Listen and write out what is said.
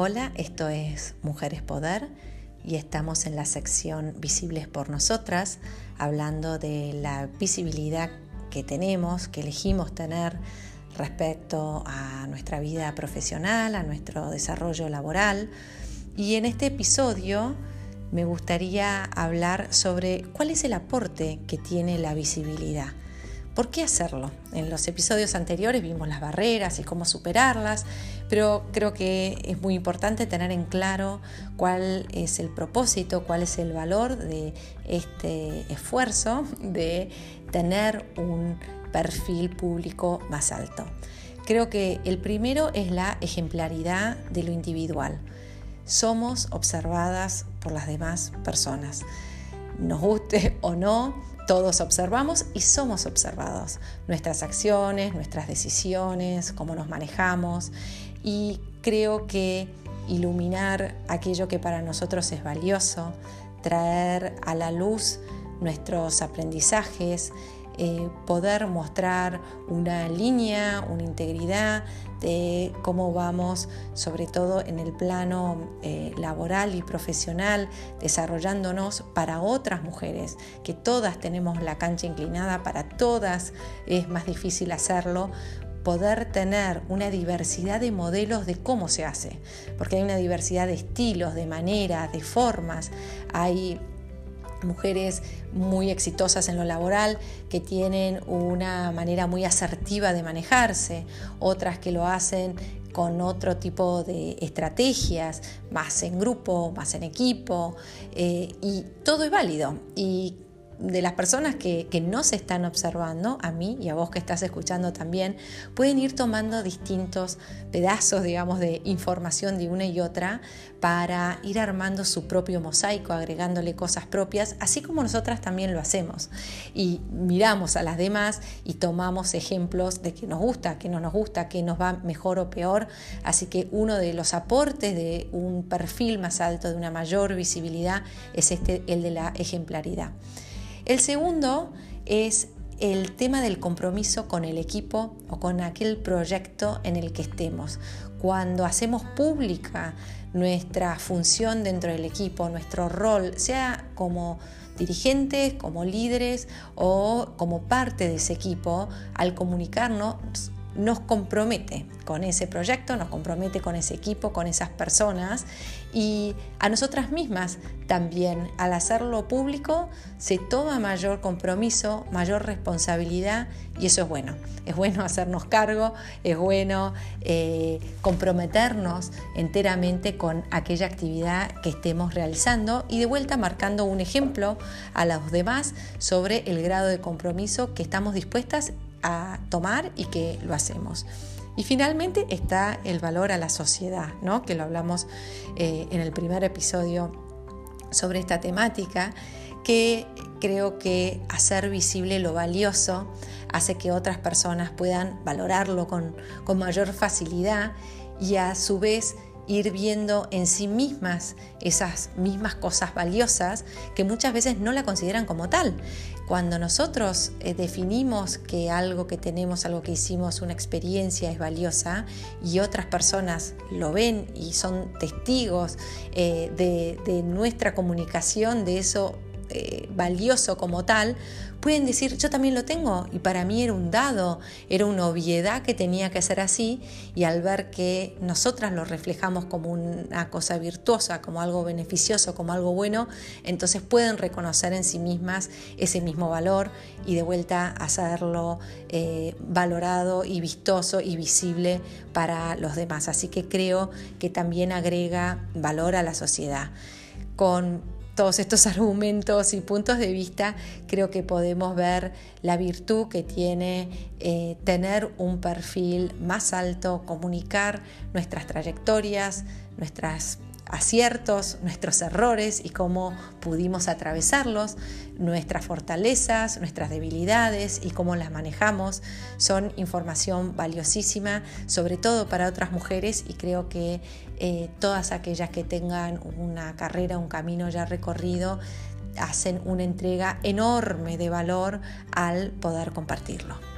Hola, esto es Mujeres Poder y estamos en la sección Visibles por Nosotras, hablando de la visibilidad que tenemos, que elegimos tener respecto a nuestra vida profesional, a nuestro desarrollo laboral. Y en este episodio me gustaría hablar sobre cuál es el aporte que tiene la visibilidad. ¿Por qué hacerlo? En los episodios anteriores vimos las barreras y cómo superarlas, pero creo que es muy importante tener en claro cuál es el propósito, cuál es el valor de este esfuerzo de tener un perfil público más alto. Creo que el primero es la ejemplaridad de lo individual. Somos observadas por las demás personas. Nos guste o no, todos observamos y somos observados. Nuestras acciones, nuestras decisiones, cómo nos manejamos. Y creo que iluminar aquello que para nosotros es valioso, traer a la luz nuestros aprendizajes, eh, poder mostrar una línea, una integridad de cómo vamos, sobre todo en el plano eh, laboral y profesional, desarrollándonos para otras mujeres, que todas tenemos la cancha inclinada, para todas es más difícil hacerlo, poder tener una diversidad de modelos de cómo se hace, porque hay una diversidad de estilos, de maneras, de formas, hay mujeres muy exitosas en lo laboral que tienen una manera muy asertiva de manejarse, otras que lo hacen con otro tipo de estrategias, más en grupo, más en equipo, eh, y todo es válido. Y de las personas que, no se están observando, a mí y a vos que estás escuchando también, pueden ir tomando distintos pedazos, digamos, de información de una y otra para ir armando su propio mosaico, agregándole cosas propias, así como nosotras también lo hacemos. Y miramos a las demás y tomamos ejemplos de que nos gusta, que no nos gusta, que nos va mejor o peor. Así que uno de los aportes de un perfil más alto, de una mayor visibilidad, es este, el de la ejemplaridad. El segundo es el tema del compromiso con el equipo o con aquel proyecto en el que estemos. Cuando hacemos pública nuestra función dentro del equipo, nuestro rol, sea como dirigentes, como líderes o como parte de ese equipo, al comunicarnos nos compromete con ese proyecto, nos compromete con ese equipo, con esas personas y a nosotras mismas también al hacerlo público se toma mayor compromiso, mayor responsabilidad y eso es bueno. Es bueno hacernos cargo, es bueno eh, comprometernos enteramente con aquella actividad que estemos realizando y de vuelta marcando un ejemplo a los demás sobre el grado de compromiso que estamos dispuestas a tomar y que lo hacemos. Y finalmente está el valor a la sociedad, ¿no? que lo hablamos eh, en el primer episodio sobre esta temática, que creo que hacer visible lo valioso hace que otras personas puedan valorarlo con, con mayor facilidad y a su vez ir viendo en sí mismas esas mismas cosas valiosas que muchas veces no la consideran como tal. Cuando nosotros eh, definimos que algo que tenemos, algo que hicimos, una experiencia es valiosa y otras personas lo ven y son testigos eh, de, nuestra comunicación, de eso eh, valioso como tal, pueden decir, yo también lo tengo y para mí era un dado, era una obviedad que tenía que ser así y al ver que nosotras lo reflejamos como una cosa virtuosa, como algo beneficioso, como algo bueno, entonces pueden reconocer en sí mismas ese mismo valor y de vuelta hacerlo eh, valorado y vistoso y visible para los demás. Así que creo que también agrega valor a la sociedad. Con todos estos argumentos y puntos de vista, creo que podemos ver la virtud que tiene eh, tener un perfil más alto, comunicar nuestras trayectorias, nuestras aciertos, nuestros errores y cómo pudimos atravesarlos, nuestras fortalezas, nuestras debilidades y cómo las manejamos, son información valiosísima, sobre todo para otras mujeres y creo que eh, todas aquellas que tengan una carrera, un camino ya recorrido, hacen una entrega enorme de valor al poder compartirlo.